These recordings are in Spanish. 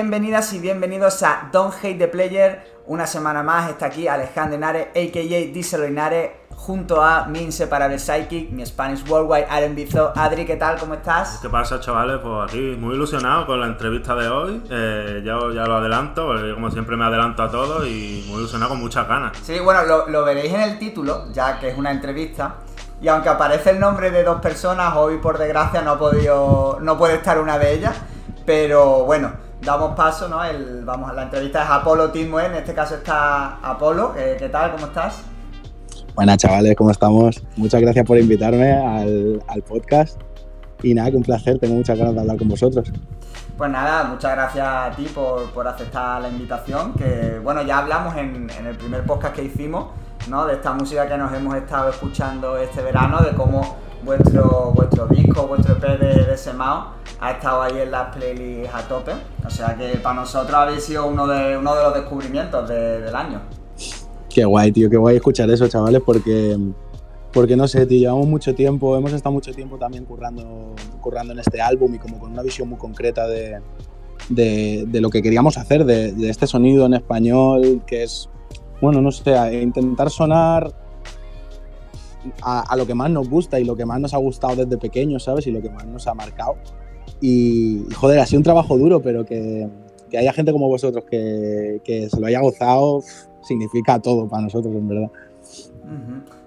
bienvenidas y bienvenidos a Don't Hate the Player. Una semana más está aquí Alejandro Henares, a.k.a. Diesel Henares, junto a mi inseparable psychic, mi Spanish Worldwide, Aaron Bizo. Adri, ¿qué tal? ¿Cómo estás? ¿Qué pasa, chavales? Pues aquí muy ilusionado con la entrevista de hoy. Eh, ya, ya lo adelanto, porque como siempre me adelanto a todo y muy ilusionado con muchas ganas. Sí, bueno, lo, lo veréis en el título, ya que es una entrevista. Y aunque aparece el nombre de dos personas, hoy por desgracia no ha podido, no puede estar una de ellas. Pero bueno, damos paso, ¿no? El, vamos, la entrevista es Apolo Tismo, en este caso está Apolo. ¿Qué, ¿Qué, tal? ¿Cómo estás? Buenas chavales, ¿cómo estamos? Muchas gracias por invitarme al, al podcast. Y nada, que un placer, tengo muchas ganas de hablar con vosotros. Pues nada, muchas gracias a ti por, por aceptar la invitación. Que bueno, ya hablamos en, en, el primer podcast que hicimos, ¿no? De esta música que nos hemos estado escuchando este verano, de cómo vuestro, vuestro disco, vuestro EP de, de Semao ha estado ahí en las playlists a tope. O sea que para nosotros habéis sido uno de, uno de los descubrimientos de, del año. Qué guay, tío, qué guay escuchar eso, chavales, porque, porque no sé, tío, llevamos mucho tiempo, hemos estado mucho tiempo también currando, currando en este álbum y como con una visión muy concreta de, de, lo que queríamos hacer, de, este sonido en español, que es, bueno, no sé, intentar sonar a, lo que más nos gusta y lo que más nos ha gustado desde pequeños, ¿sabes? Y lo que más nos ha marcado. Y, joder, ha sido un trabajo duro, pero que, que haya gente como vosotros que, que, se lo haya gozado significa todo para nosotros, en verdad.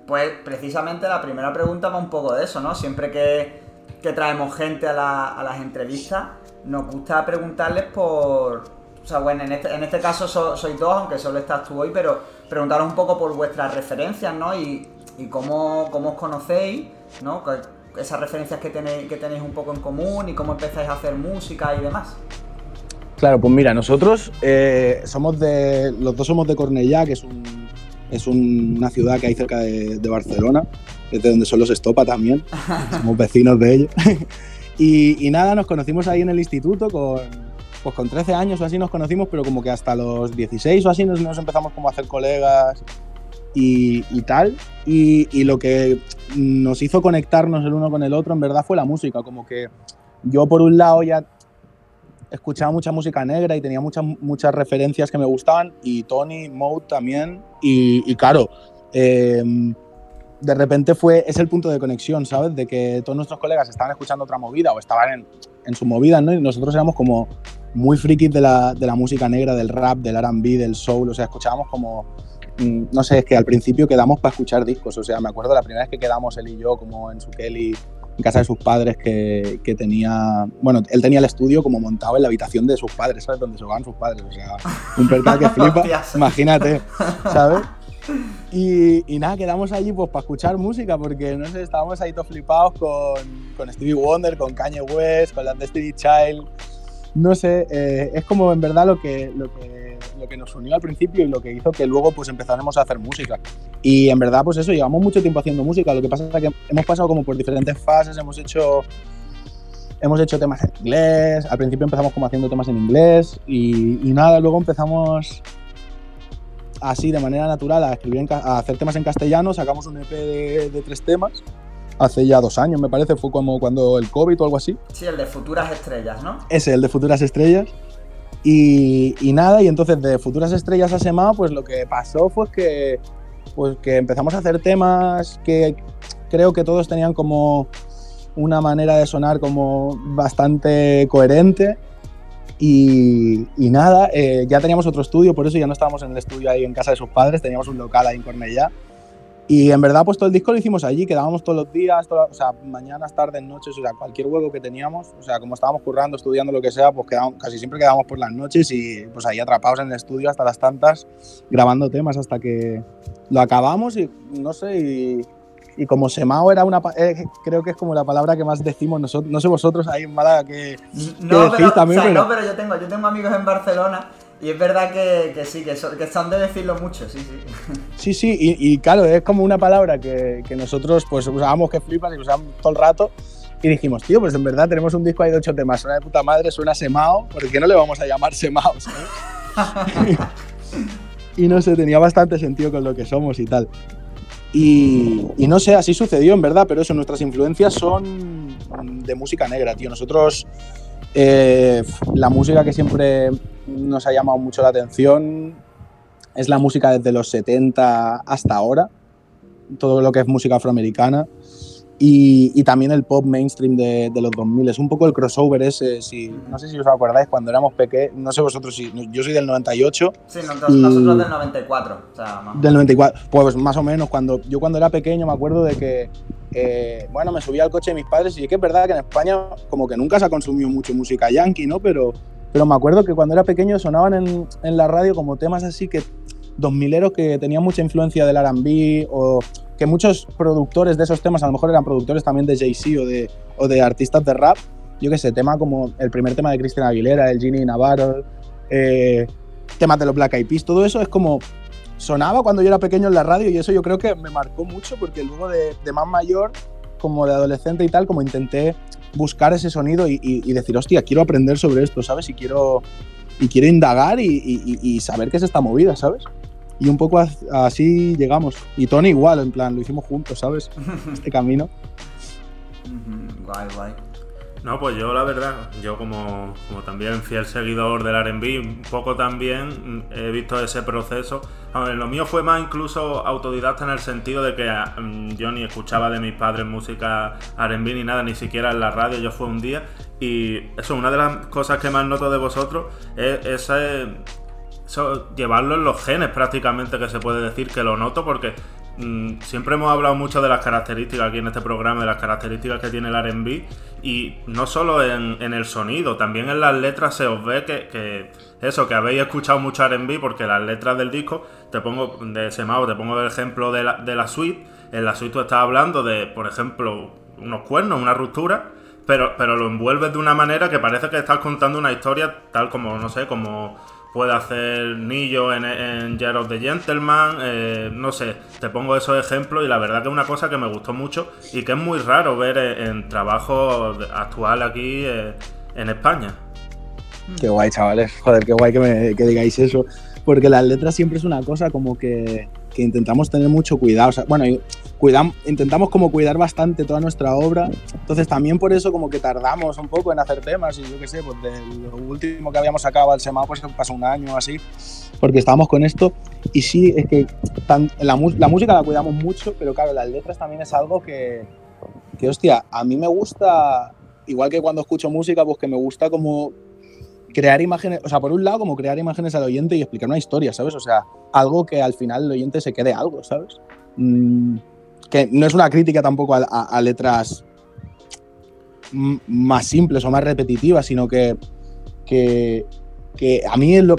Pues precisamente la primera pregunta va un poco de eso, ¿no? Siempre que, que traemos gente a, la, a, las entrevistas, nos gusta preguntarles por... O sea, bueno, en este, en este caso so, sois dos, aunque solo estás tú hoy, pero preguntaros un poco por vuestras referencias, ¿no? Y cómo, cómo os conocéis, ¿no? Esas referencias que tenéis, que tenéis un poco en común y cómo empezáis a hacer música y demás. Claro, pues mira, nosotros eh, somos de. Los dos somos de Cornellá, que es, un, es un, una ciudad que hay cerca de, de, Barcelona, es de donde son los Estopa también. somos vecinos de ellos. y, y, nada, nos conocimos ahí en el instituto con, pues con 13 años o así nos conocimos, pero como que hasta los 16 o así nos, nos empezamos como a hacer colegas y, y tal. Y, y, lo que nos hizo conectarnos el uno con el otro en verdad fue la música, como que yo por un lado ya escuchaba mucha música negra y tenía muchas, muchas referencias que me gustaban y Tony, Mode también y, y claro, eh, de repente fue, es el punto de conexión, ¿sabes? De que todos nuestros colegas estaban escuchando otra movida o estaban en, en su movida, ¿no? Y nosotros éramos como muy frikis de la, de la música negra, del rap, del R&B, del soul, o sea, escuchábamos como no sé, es que al principio quedamos para escuchar discos, o sea, me acuerdo la primera vez que quedamos él y yo como en su Kelly en casa de sus padres que, que, tenía, bueno, él tenía el estudio como montado en la habitación de sus padres, ¿sabes? Donde se jugaban sus padres, o sea, un percal que flipa, imagínate, ¿sabes? Y, y, nada, quedamos allí pues para escuchar música, porque no sé, estábamos ahí todos flipados con, con Stevie Wonder, con Kanye West, con la Destiny Child, no sé, eh, es como en verdad lo que, lo que, lo, que, nos unió al principio y lo que hizo que luego pues empezáramos a hacer música. Y en verdad pues eso, llevamos mucho tiempo haciendo música, lo que pasa es que hemos pasado como por diferentes fases, hemos hecho, hemos hecho temas en inglés, al principio empezamos como haciendo temas en inglés y, y nada, luego empezamos así de manera natural a, escribir en, a hacer temas en castellano, sacamos un EP de, de tres temas hace ya dos años, me parece, fue como cuando el COVID o algo así. Sí, el de Futuras Estrellas, ¿no? Ese, el de Futuras Estrellas. Y, y nada, y entonces de Futuras Estrellas a Semao, pues lo que pasó fue que, pues que empezamos a hacer temas que creo que todos tenían como una manera de sonar como bastante coherente. Y, y nada, eh, ya teníamos otro estudio, por eso ya no estábamos en el estudio ahí en casa de sus padres, teníamos un local ahí en Cornellá. Y en verdad, pues todo el disco lo hicimos allí, quedábamos todos los días, o sea, mañanas, tardes, noches, o sea, cualquier hueco que teníamos, o sea, como estábamos currando, estudiando, lo que sea, pues quedábamos, casi siempre quedábamos por las noches y pues ahí atrapados en el estudio hasta las tantas, grabando temas hasta que lo acabamos y no sé, y, y como Semao era una, eh, creo que es como la palabra que más decimos nosotros, no sé vosotros ahí en Málaga que, no, que pero, también. O sea, pero... No, pero yo tengo, yo tengo amigos en Barcelona y es verdad que, que sí, que son, que son, de decirlo mucho, sí, sí. Sí, sí, y, y claro, es como una palabra que, que, nosotros pues usábamos que flipas y usábamos todo el rato. Y dijimos, tío, pues en verdad tenemos un disco ahí de ocho temas, suena de puta madre, suena Semao, ¿por qué no le vamos a llamar Semao? y no sé, tenía bastante sentido con lo que somos y tal. Y, y, no sé, así sucedió en verdad, pero eso, nuestras influencias son de música negra, tío. Nosotros Eh, la música que siempre nos ha llamado mucho la atención es la música desde los 70 hasta ahora, todo lo que es música afroamericana. Y, también el pop mainstream de, los 2000. Es un poco el crossover ese, si, no sé si os acordáis, cuando éramos pequeños, no sé vosotros si, yo soy del 98. Sí, nosotros, nosotros del 94. O sea, Del 94, pues más o menos, cuando yo cuando era pequeño me acuerdo de que, eh, bueno, me subía al coche de mis padres y es que es verdad que en España como que nunca se ha consumido mucho música yankee, ¿no? Pero, pero me acuerdo que cuando era pequeño sonaban en, en la radio como temas así que 2000eros que tenían mucha influencia del R&B o que muchos productores de esos temas, a lo mejor eran productores también de Jay-Z o de, o de artistas de rap, yo qué sé, tema como el primer tema de Cristina Aguilera, el Ginny Navarro, eh, temas de los Black Eyed Peas, todo eso es como sonaba cuando yo era pequeño en la radio y eso yo creo que me marcó mucho porque luego de, más mayor, como de adolescente y tal, como intenté buscar ese sonido y, decir, hostia, quiero aprender sobre esto, ¿sabes? Y quiero, y quiero indagar y, y saber qué es esta movida, ¿sabes? Y un poco así llegamos. Y Tony igual, en plan, lo hicimos juntos, ¿sabes? Este camino. Guay, guay. No, pues yo la verdad, yo como, como también fiel seguidor del RB, un poco también he visto ese proceso. A ver, lo mío fue más incluso autodidacta en el sentido de que mm, yo ni escuchaba de mis padres música RB ni nada, ni siquiera en la radio, yo fue un día. Y eso, una de las cosas que más noto de vosotros es ese llevarlo en los genes prácticamente que se puede decir que lo noto porque siempre hemos hablado mucho de las características aquí en este programa, de las características que tiene el RB y no solo en, el sonido, también en las letras se os ve que, eso, que habéis escuchado mucho RB porque las letras del disco, te pongo de te pongo el ejemplo de la, de la suite, en la suite tú estás hablando de, por ejemplo, unos cuernos, una ruptura, pero, pero lo envuelves de una manera que parece que estás contando una historia tal como, no sé, como puede hacer Nillo en, en Year of the Gentleman, eh, no sé, te pongo esos ejemplos y la verdad que es una cosa que me gustó mucho y que es muy raro ver en, trabajo actual aquí eh, en España. Qué guay, chavales, joder, qué guay que, me, que digáis eso, porque las letras siempre es una cosa como que que intentamos tener mucho cuidado. bueno, cuidamos, intentamos como cuidar bastante toda nuestra obra. Entonces también por eso como que tardamos un poco en hacer temas y yo qué sé, pues de lo último que habíamos sacado al semana pues pasó un año o así, porque estábamos con esto. Y sí, es que la, la, música la cuidamos mucho, pero claro, las letras también es algo que, que, hostia, a mí me gusta, igual que cuando escucho música, pues que me gusta como crear imágenes, o sea, por un lado, como crear imágenes al oyente y explicar una historia, ¿sabes? O sea, algo que al final el oyente se quede algo, ¿sabes? Mm, que no es una crítica tampoco a, letras más simples o más repetitivas, sino que, que, a mí es lo,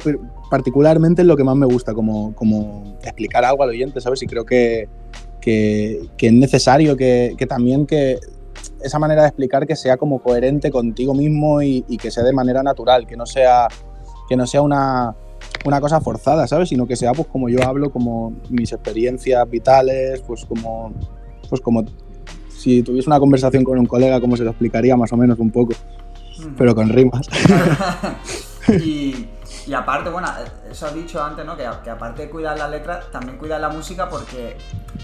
particularmente es lo que más me gusta, como, como explicar algo al oyente, ¿sabes? Y creo que, que, es necesario que, que, también que esa manera de explicar que sea como coherente contigo mismo y, que sea de manera natural, que no sea, que no sea una, una, cosa forzada, ¿sabes? Sino que sea pues como yo hablo, como mis experiencias vitales, pues como, pues como si tuviese una conversación con un colega, como se lo explicaría más o menos un poco, pero con rimas. y, y aparte, bueno, eso has dicho antes, ¿no? Que, que, aparte de cuidar las letras, también cuidar la música porque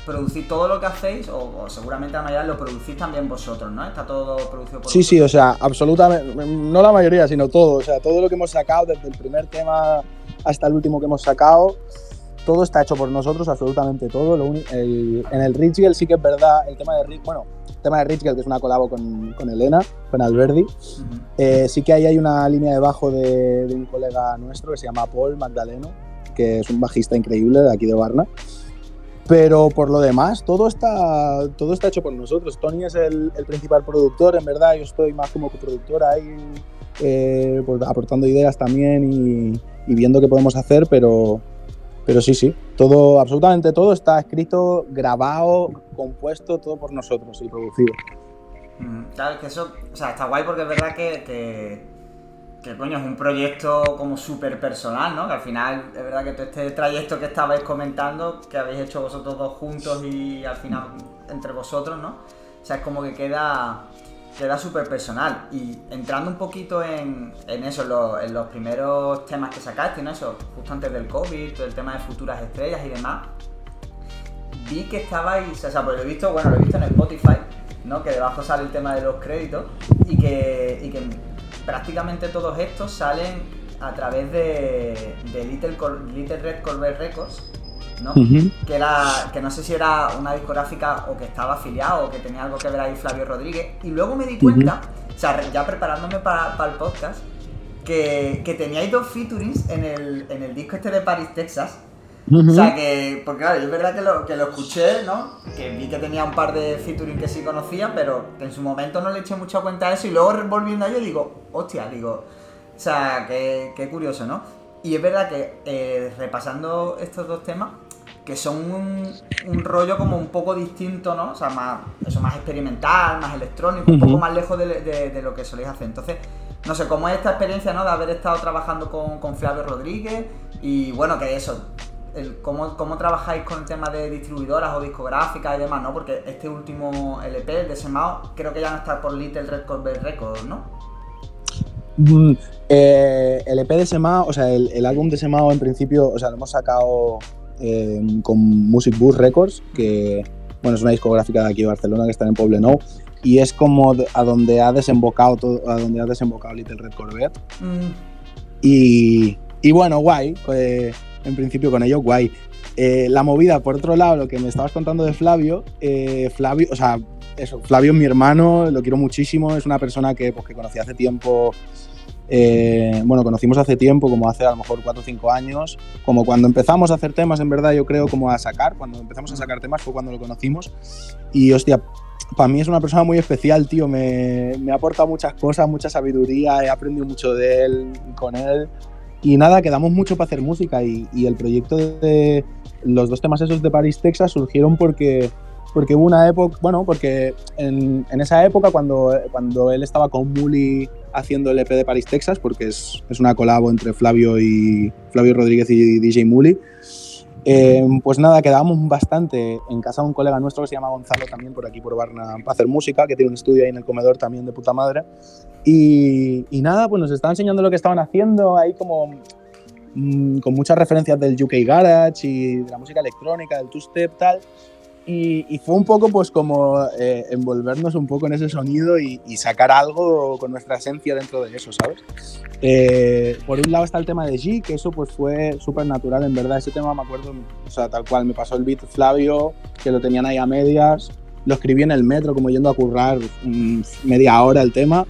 producir todo lo que hacéis, o, seguramente la mayoría lo producís también vosotros, ¿no? Está todo producido por Sí, sí, o sea, absolutamente, no la mayoría, sino todo. O sea, todo lo que hemos sacado, desde el primer tema hasta el último que hemos sacado, todo está hecho por nosotros, absolutamente todo. en el Rich sí que es verdad, el tema de Rich, bueno, tema de Rich que es una colabo con, con Elena, con Alberdi. Eh, sí que ahí hay una línea de bajo de, un colega nuestro que se llama Paul Magdaleno, que es un bajista increíble de aquí de Varna. Pero por lo demás, todo está, todo está hecho por nosotros. Tony es el, principal productor, en verdad. Yo estoy más como coproductor ahí, eh, pues aportando ideas también y, y viendo qué podemos hacer, pero, pero sí, sí, todo, absolutamente todo está escrito, grabado, compuesto, todo por nosotros y producido. Mm, claro, que eso, o sea, está guay porque es verdad que, que, coño, es un proyecto como súper personal, ¿no? Que al final, es verdad que todo este trayecto que estabais comentando, que habéis hecho vosotros dos juntos y al final entre vosotros, ¿no? O sea, es como que queda queda súper personal. Y entrando un poquito en, eso, en, los primeros temas que sacaste, ¿no? Eso, justo antes del COVID, todo el tema de futuras estrellas y demás, vi que estabais, o sea, pues lo he visto, bueno, lo he visto en Spotify, ¿no? Que debajo sale el tema de los créditos y que, y que prácticamente todos estos salen a través de, Little, Little Red Corvette Records, ¿no? que, era, que no sé si era una discográfica o que estaba afiliado o que tenía algo que ver ahí Flavio Rodríguez. Y luego me di cuenta, o sea, ya preparándome para, el podcast, que, que teníais dos featurings en el, en el disco este de Paris, Texas. O sea que, porque claro, es verdad que lo, que lo escuché, ¿no? Que vi que tenía un par de featuring que sí conocía, pero en su momento no le eché mucha cuenta a eso y luego volviendo a ello digo, hostia, digo, o sea, qué, qué curioso, ¿no? Y es verdad que eh, repasando estos dos temas, que son un, rollo como un poco distinto, ¿no? O sea, más, eso más experimental, más electrónico, un poco más lejos de, lo que soléis hacer. Entonces, no sé, ¿cómo es esta experiencia, ¿no? De haber estado trabajando con, con Flavio Rodríguez y bueno, que eso, el, cómo, cómo, trabajáis con el tema de distribuidoras o discográficas y demás, ¿no? Porque este último LP, el de Semao, creo que ya no está por Little Red Corvette Records, ¿no? Mm, eh, el EP de Semao, o sea, el, álbum de Semao en principio, o sea, lo hemos sacado eh, con Music Bus Records, que bueno, es una discográfica de aquí de Barcelona que está en Poblenou y es como a donde ha desembocado todo, a donde ha desembocado Little Red Corvette. Mm. Y, y, bueno, guay. Pues, en principio con ello, guay. Eh, la movida, por otro lado, lo que me estabas contando de Flavio, eh, Flavio, o sea, eso, Flavio es mi hermano, lo quiero muchísimo, es una persona que, pues, que conocí hace tiempo, eh, bueno, conocimos hace tiempo, como hace a lo mejor 4 o 5 años, como cuando empezamos a hacer temas, en verdad, yo creo, como a sacar, cuando empezamos a sacar temas fue cuando lo conocimos, y hostia, para mí es una persona muy especial, tío, me, me ha aportado muchas cosas, mucha sabiduría, he aprendido mucho de él, con él, y nada, quedamos mucho para hacer música y, el proyecto de los dos temas esos de Paris, Texas surgieron porque, porque hubo una época, bueno, porque en, esa época cuando, cuando él estaba con Muli haciendo el EP de Paris, Texas, porque es, es una colabo entre Flavio y Flavio Rodríguez y DJ Muli, eh, pues nada, quedábamos bastante en casa de un colega nuestro que se llama Gonzalo, también por aquí por Barna, para hacer música, que tiene un estudio ahí en el comedor también de puta madre. Y, nada, pues nos estaba enseñando lo que estaban haciendo ahí como mm, con muchas referencias del UK Garage y de la música electrónica, del two-step, tal. Y, fue un poco pues como eh, envolvernos un poco en ese sonido y, sacar algo con nuestra esencia dentro de eso, ¿sabes? Eh, por un lado está el tema de G, que eso pues fue súper natural, en verdad, ese tema me acuerdo, o sea, tal cual, me pasó el beat Flavio, que lo tenían ahí a medias, lo escribí en el metro como yendo a currar mm, media hora el tema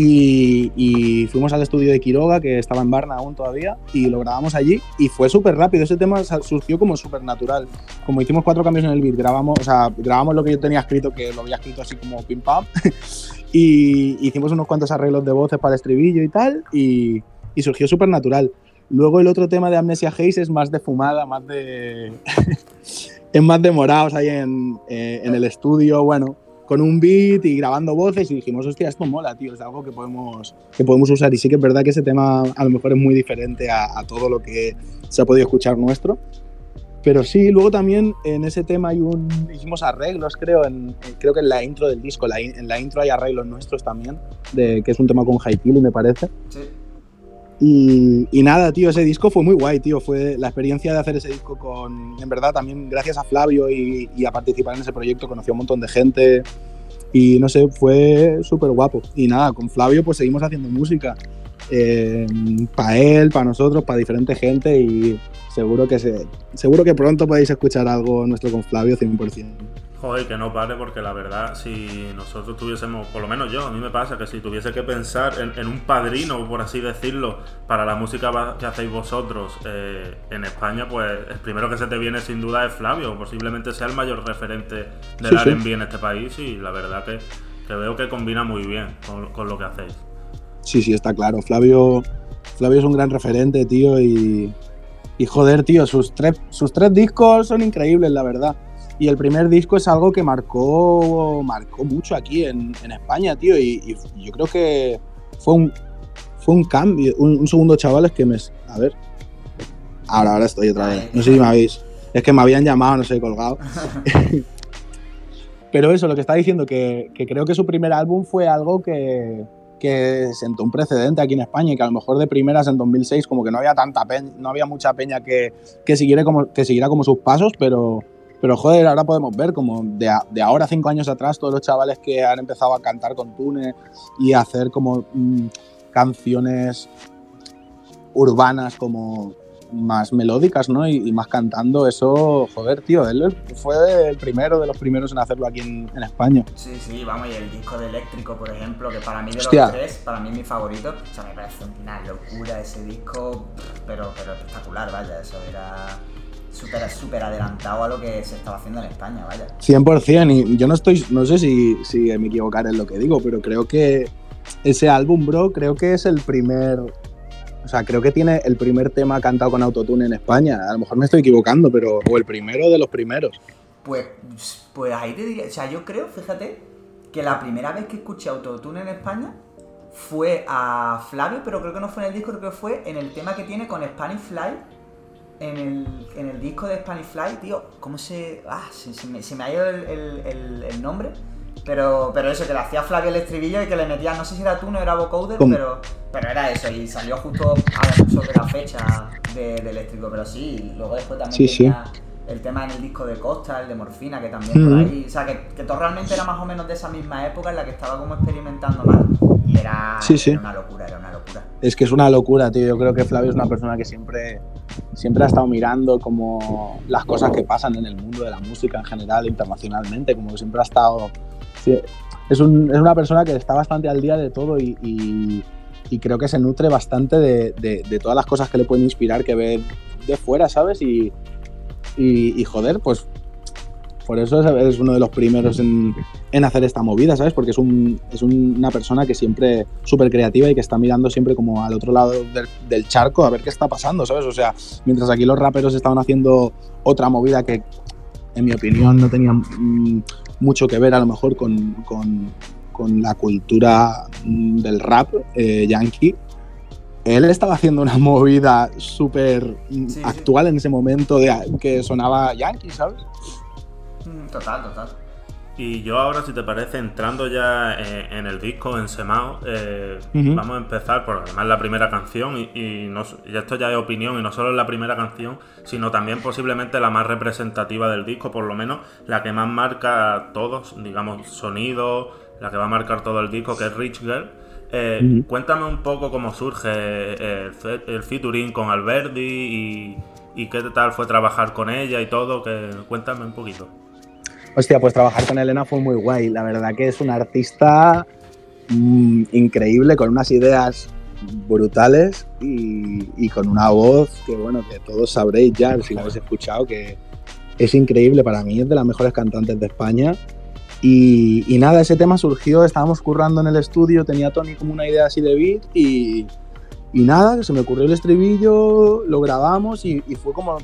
y, fuimos al estudio de Quiroga, que estaba en Barna aún todavía, y lo grabamos allí. Y fue súper rápido. Ese tema surgió como súper natural. Como hicimos cuatro cambios en el beat, grabamos, o sea, grabamos lo que yo tenía escrito, que lo había escrito así como pim pam. y hicimos unos cuantos arreglos de voces para el estribillo y tal. Y, surgió súper natural. Luego el otro tema de Amnesia Haze es más de fumada, más de. es más de morados ahí en, eh, en el estudio. Bueno con un beat y grabando voces y dijimos, hostia, esto mola, tío, es algo que podemos, que podemos usar. Y sí que es verdad que ese tema a lo mejor es muy diferente a, todo lo que se ha podido escuchar nuestro. Pero sí, luego también en ese tema hay un, hicimos arreglos, creo, en, creo que en la intro del disco, en la intro hay arreglos nuestros también, de, que es un tema con y me parece. Sí. Y, nada, tío, ese disco fue muy guay, tío. Fue la experiencia de hacer ese disco con. En verdad, también gracias a Flavio y, a participar en ese proyecto, conocí a un montón de gente. Y no sé, fue súper guapo. Y nada, con Flavio, pues seguimos haciendo música. Eh, para él, para nosotros, para diferente gente. Y seguro que, se, seguro que pronto podéis escuchar algo nuestro con Flavio 100%. Joder, que no pare, porque la verdad, si nosotros tuviésemos, por lo menos yo, a mí me pasa que si tuviese que pensar en, un padrino, por así decirlo, para la música que hacéis vosotros eh, en España, pues el primero que se te viene sin duda es Flavio, posiblemente sea el mayor referente del R&B en este país y la verdad que, veo que combina muy bien con, lo que hacéis. Sí, sí, está claro. Flavio, Flavio es un gran referente, tío, y, y joder, tío, sus tres, sus tres discos son increíbles, la verdad. Y el primer disco es algo que marcó, marcó mucho aquí en, España, tío. Y, yo creo que fue un, fue un cambio. Un, segundo, chavales, que me. A ver. Ahora, ahora estoy otra vez. No sé si me habéis. Es que me habían llamado, no sé, colgado. Pero eso, lo que está diciendo, que, que, creo que su primer álbum fue algo que, que sentó un precedente aquí en España y que a lo mejor de primeras en 2006 como que no había tanta peña, no había mucha peña que, que, siguiera como, que siguiera como sus pasos, pero, pero joder, ahora podemos ver como de, de, ahora cinco años atrás todos los chavales que han empezado a cantar con Tune y a hacer como mm, canciones urbanas como más melódicas, ¿no? Y, más cantando, eso, joder, tío, él fue el primero de los primeros en hacerlo aquí en, España. Sí, sí, vamos, y el disco de Eléctrico, por ejemplo, que para mí de los tres, para mí es mi favorito, o sea, me parece una locura ese disco, pero, pero espectacular, vaya, eso era súper súper adelantado a lo que se estaba haciendo en España, vaya. 100%, y yo no estoy, no sé si, si me equivocaré en lo que digo, pero creo que ese álbum, bro, creo que es el primer o sea, creo que tiene el primer tema cantado con autotune en España. A lo mejor me estoy equivocando, pero. O el primero de los primeros. Pues, pues ahí te diría. O sea, yo creo, fíjate, que la primera vez que escuché autotune en España fue a Flavio, pero creo que no fue en el disco, creo que fue en el tema que tiene con Spanish Fly. En el, en el disco de Spanish Fly, tío, ¿cómo se. Ah, se, me, se me, ha ido el, el nombre pero, pero eso, que le hacía Flavio el estribillo y que le metía, no sé si era tú, no era vocoder, pero, pero era eso, y salió justo sobre la fecha de, eléctrico, pero sí, luego después también tenía el tema en el disco de Costa, el de Morfina, que también por ahí, o sea, que, que, todo realmente era más o menos de esa misma época en la que estaba como experimentando más, y era, una locura, era una locura. Es que es una locura, tío, yo creo que Flavio es una persona que siempre, siempre ha estado mirando como las cosas que pasan en el mundo de la música en general, internacionalmente, como que siempre ha estado es, una persona que está bastante al día de todo y, creo que se nutre bastante de, todas las cosas que le pueden inspirar que ve de fuera, ¿sabes? Y, joder, pues por eso es, uno de los primeros en, hacer esta movida, ¿sabes? Porque es, una persona que siempre súper creativa y que está mirando siempre como al otro lado del, charco a ver qué está pasando, ¿sabes? O sea, mientras aquí los raperos estaban haciendo otra movida que, en mi opinión, no tenía mm, mucho que ver a lo mejor con, la cultura mm, del rap eh, yankee. Él estaba haciendo una movida súper mm, actual en ese momento de que sonaba yankee, ¿sabes? Total, total. Y yo ahora, si te parece, entrando ya eh, en, el disco, en Semao, eh, vamos a empezar por además la primera canción, y, esto ya es opinión, y no solo es la primera canción, sino también posiblemente la más representativa del disco, por lo menos la que más marca todos, digamos, sonido, la que va a marcar todo el disco, que es Rich Girl. Eh, cuéntame un poco cómo surge el, el featuring con Alberti y, y, qué tal fue trabajar con ella y todo, que cuéntame un poquito. Hostia, pues trabajar con Elena fue muy guay. La verdad que es una artista mm, increíble, con unas ideas brutales y, con una voz que, bueno, que todos sabréis ya, si la habéis escuchado, que es increíble para mí, es de las mejores cantantes de España. Y, nada, ese tema surgió, estábamos currando en el estudio, tenía Tony como una idea así de beat y, y nada, se me ocurrió el estribillo, lo grabamos y, y, fue como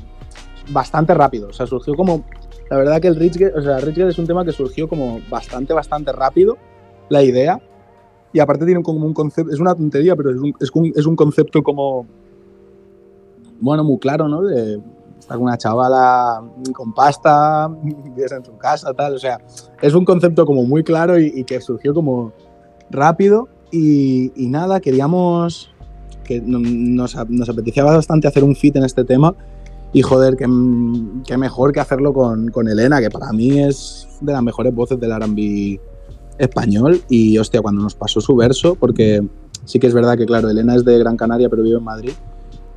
bastante rápido, o sea, surgió como la verdad que el Rich o sea, Rich es un tema que surgió como bastante, bastante rápido, la idea. Y aparte tiene como un concepto, es una tontería, pero es un, es un, es un concepto como, bueno, muy claro, ¿no? De estar con una chavala con pasta, vives en tu casa, tal. O sea, es un concepto como muy claro y, que surgió como rápido. Y, y nada, queríamos, que nos, nos apetecía bastante hacer un fit en este tema y joder, qué, mejor que hacerlo con, con, Elena, que para mí es de las mejores voces del RB español. Y hostia, cuando nos pasó su verso, porque sí que es verdad que, claro, Elena es de Gran Canaria, pero vive en Madrid.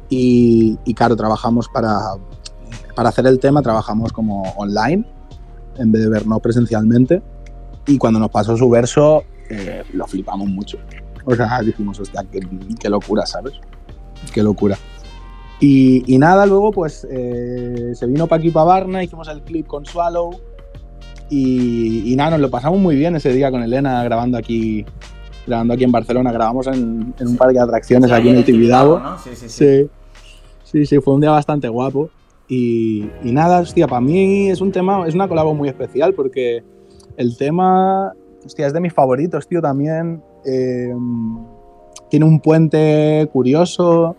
Y, y claro, trabajamos para, para hacer el tema, trabajamos como online, en vez de vernos presencialmente. Y cuando nos pasó su verso, eh, lo flipamos mucho. O sea, dijimos, hostia, qué, qué locura, ¿sabes? Qué locura. Y, nada, luego pues eh, se vino para aquí para Barna, hicimos el clip con Swallow y, nada, nos lo pasamos muy bien ese día con Elena grabando aquí grabando aquí en Barcelona, grabamos en, un parque de atracciones aquí en el Tibidabo. Sí, sí, sí. sí, sí, fue un día bastante guapo. Y, nada, hostia, para mí es un tema, es una colabo muy especial porque el tema, hostia, es de mis favoritos, tío, también. Eh, tiene un puente curioso,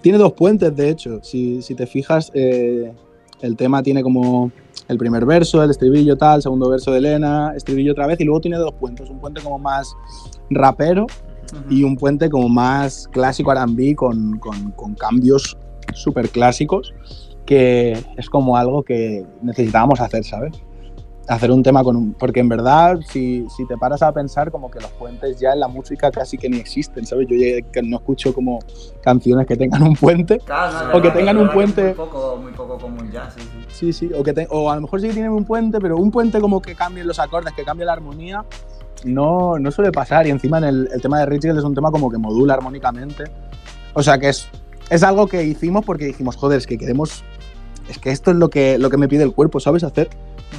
tiene dos puentes, de hecho. Si, te fijas, eh, el tema tiene como el primer verso, el estribillo tal, segundo verso de Elena, estribillo otra vez, y luego tiene dos puentes. Un puente como más rapero y un puente como más clásico RB con, con, cambios súper clásicos, que es como algo que necesitábamos hacer, ¿sabes? Hacer un tema con un... Porque en verdad, si, si, te paras a pensar, como que los puentes ya en la música casi que ni existen, ¿sabes? Yo ya no escucho como canciones que tengan un puente. Claro, o que tengan un puente... Muy poco, muy poco común ya, sí, sí. Sí, sí, o, que o a lo mejor sí que tienen un puente, pero un puente como que cambien los acordes, que cambie la armonía, no, no suele pasar. Y encima en el, el tema de Rich es un tema como que modula armónicamente. O sea que es, es algo que hicimos porque dijimos, joder, es que queremos es que esto es lo que, lo que me pide el cuerpo, ¿sabes? Hacer.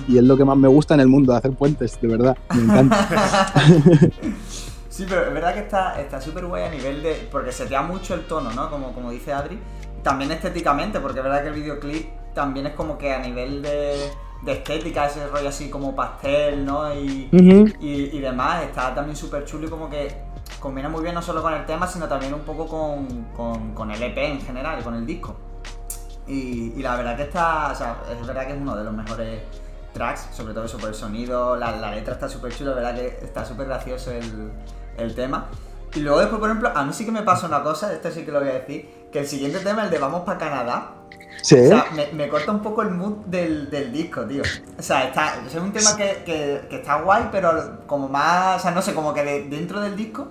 Y es lo que más me gusta en el mundo, hacer puentes, de verdad. Me encanta. sí, pero es verdad que está súper guay a nivel de. Porque se te da mucho el tono, ¿no? Como, como dice Adri. También estéticamente, porque es verdad que el videoclip también es como que a nivel de, de estética, ese rollo así como pastel, ¿no? Y, y, demás, está también súper chulo y como que combina muy bien no solo con el tema, sino también un poco con, con, con el EP en general, con el disco. Y, la verdad que está, o sea, es verdad que es uno de los mejores tracks, sobre todo eso por el sonido, la, letra está súper chula, verdad que está súper gracioso el, tema. Y luego después, por ejemplo, a mí sí que me pasa una cosa, esto sí que lo voy a decir, que el siguiente tema, el de Vamos para Canadá, ¿Sí? O sea, me, corta un poco el mood del, disco, tío. O sea, está, es un tema que, que, está guay, pero como más, o sea, no sé, como que dentro del disco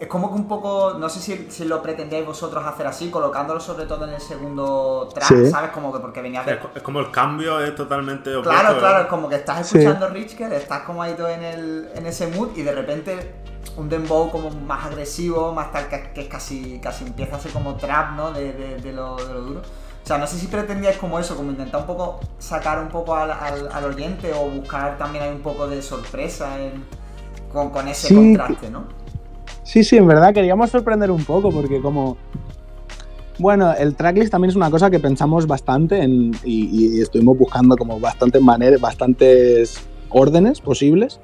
es como que un poco, no sé si, si, lo pretendéis vosotros hacer así, colocándolo sobre todo en el segundo track, ¿sabes? Como que porque venía de... Es como el cambio es totalmente opuesto. Claro, claro, es como que estás escuchando Rich estás como ahí todo en, el, en ese mood y de repente un dembow como más agresivo, más tal, que, es casi, casi empieza a ser como trap, ¿no? De, de, lo, de lo duro. O sea, no sé si pretendíais como eso, como intentar un poco sacar un poco al, al, oyente o buscar también ahí un poco de sorpresa con, con, ese contraste, ¿no? Sí, sí, en verdad queríamos sorprender un poco porque como... Bueno, el tracklist también es una cosa que pensamos bastante en, y, estuvimos buscando como bastantes maneras, bastantes órdenes posibles.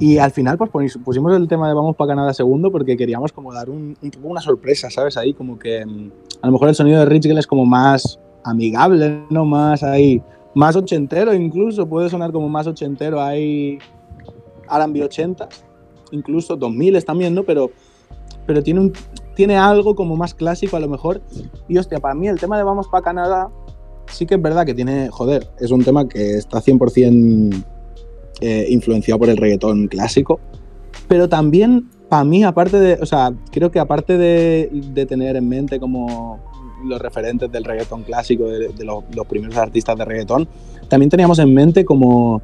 Y al final pues pusimos el tema de Vamos para Canadá segundo porque queríamos como dar un, poco una sorpresa, ¿sabes? Ahí como que mm, a lo mejor el sonido de Rich es como más amigable, ¿no? Más ahí, más ochentero incluso, puede sonar como más ochentero ahí R&B 80 incluso 2000 también, ¿no? Pero, pero tiene, tiene algo como más clásico a lo mejor. Y hostia, para mí el tema de Vamos para Canadá sí que es verdad que tiene, joder, es un tema que está 100% eh, influenciado por el reggaetón clásico, pero también para mí, aparte de, o sea, creo que aparte de, tener en mente como los referentes del reggaetón clásico, de, los, los, primeros artistas de reggaetón, también teníamos en mente como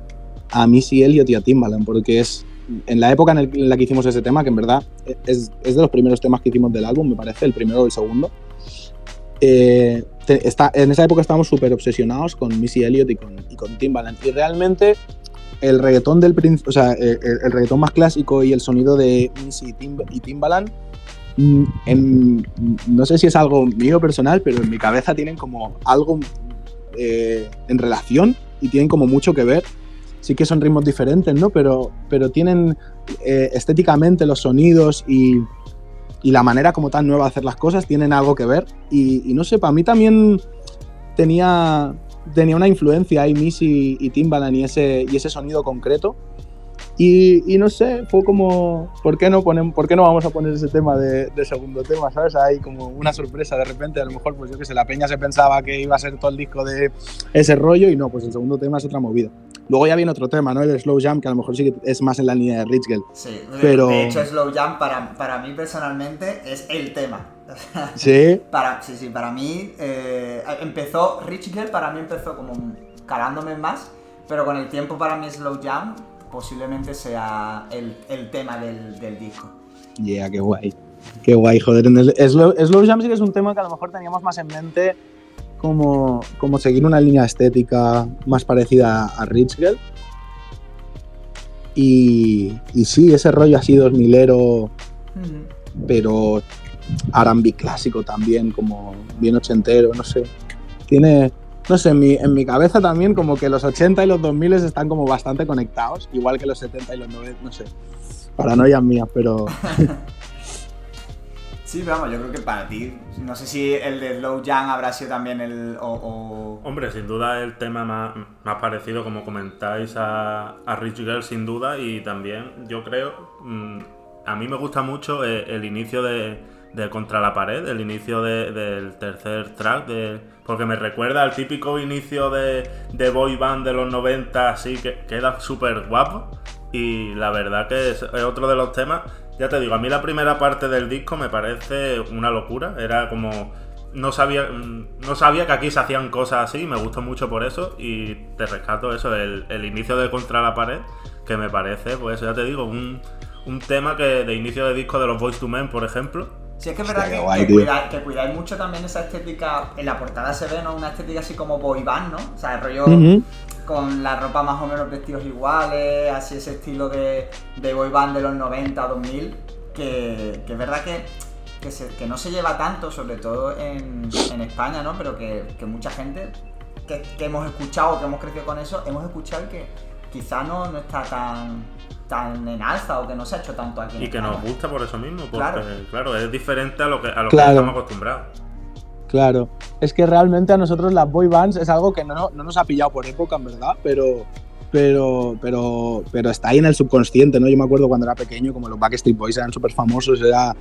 a Missy Elliott y a Timbaland, porque es en la época en, la que hicimos ese tema, que en verdad es, es, de los primeros temas que hicimos del álbum, me parece, el primero o el segundo, eh, está, en esa época estábamos súper obsesionados con Missy Elliott y con, y con, Timbaland. Y realmente el reggaetón del o sea, el, el, reggaetón más clásico y el sonido de Missy y, Timbaland, mm, en, no sé si es algo mío personal, pero en mi cabeza tienen como algo eh, en relación y tienen como mucho que ver sí que son ritmos diferentes, ¿no? Pero, pero tienen eh, estéticamente los sonidos y, y, la manera como tan nueva de hacer las cosas tienen algo que ver. Y, no sé, para mí también tenía, tenía una influencia ahí Missy y Timbaland y ese, y ese sonido concreto. Y, no sé, fue como, ¿por qué no, ponen, ¿por qué no vamos a poner ese tema de, segundo tema? ¿Sabes? Hay como una sorpresa de repente, a lo mejor, pues yo qué sé, la peña se pensaba que iba a ser todo el disco de ese rollo y no, pues el segundo tema es otra movida. Luego ya viene otro tema, ¿no? El Slow Jam, que a lo mejor sí que es más en la línea de Rich Girl. Sí, pero... de hecho Slow Jam para, para mí personalmente es el tema. ¿Sí? Para, sí, sí, para mí eh, empezó, Rich Girl para mí empezó como calándome más, pero con el tiempo para mí Slow Jam posiblemente sea el, el tema del, del, disco. Yeah, qué guay. Qué guay, joder. Slow, Slow Jam sí que es un tema que a lo mejor teníamos más en mente como, como seguir una línea estética más parecida a Rich Girl. Y, y sí, ese rollo así 2000ero, pero R&B clásico también, como bien ochentero, no sé. Tiene, no sé, en mi, en mi cabeza también como que los 80 y los 2000 están como bastante conectados, igual que los 70 y los 90, no sé, paranoias mías, pero... sí, vamos, yo creo que para ti, no sé si el de Low Young habrá sido también el... Hombre, sin duda el tema más, más parecido, como comentáis, a, a Rich Girl, sin duda, y también yo creo, mm, a mí me gusta mucho el, eh, el inicio de de Contra la Pared, el inicio del tercer track, de, porque me recuerda al típico inicio de, de boy band de los 90, así que queda súper guapo. Y la verdad que es, otro de los temas. Ya te digo, a mí la primera parte del disco me parece una locura. Era como. No sabía, no sabía que aquí se hacían cosas así, me gustó mucho por eso. Y te rescato eso, el, el inicio de Contra la Pared, que me parece, pues ya te digo, un, un tema que de inicio de disco de los Boys to Men, por ejemplo, Sí, es que es verdad que, cuidáis, mucho también esa estética. En la portada se ve, ¿no? Una estética así como boy band, ¿no? O sea, el rollo con la ropa más o menos vestidos iguales, así ese estilo de, de boy band de los 90, 2000. Que, que es verdad que, que, no se lleva tanto, sobre todo en, en España, ¿no? Pero que, mucha gente que, hemos escuchado, que hemos crecido con eso, hemos escuchado que quizá no, no está tan tan en alza o que no se ha hecho tanto aquí. y que nos gusta por eso mismo, porque claro, es diferente a lo que, a lo que estamos acostumbrados. Claro, es que realmente a nosotros las boy bands es algo que no, no nos ha pillado por época, en verdad, pero, pero, pero, pero está ahí en el subconsciente, ¿no? Yo me acuerdo cuando era pequeño, como los Backstreet Boys eran súper famosos, era...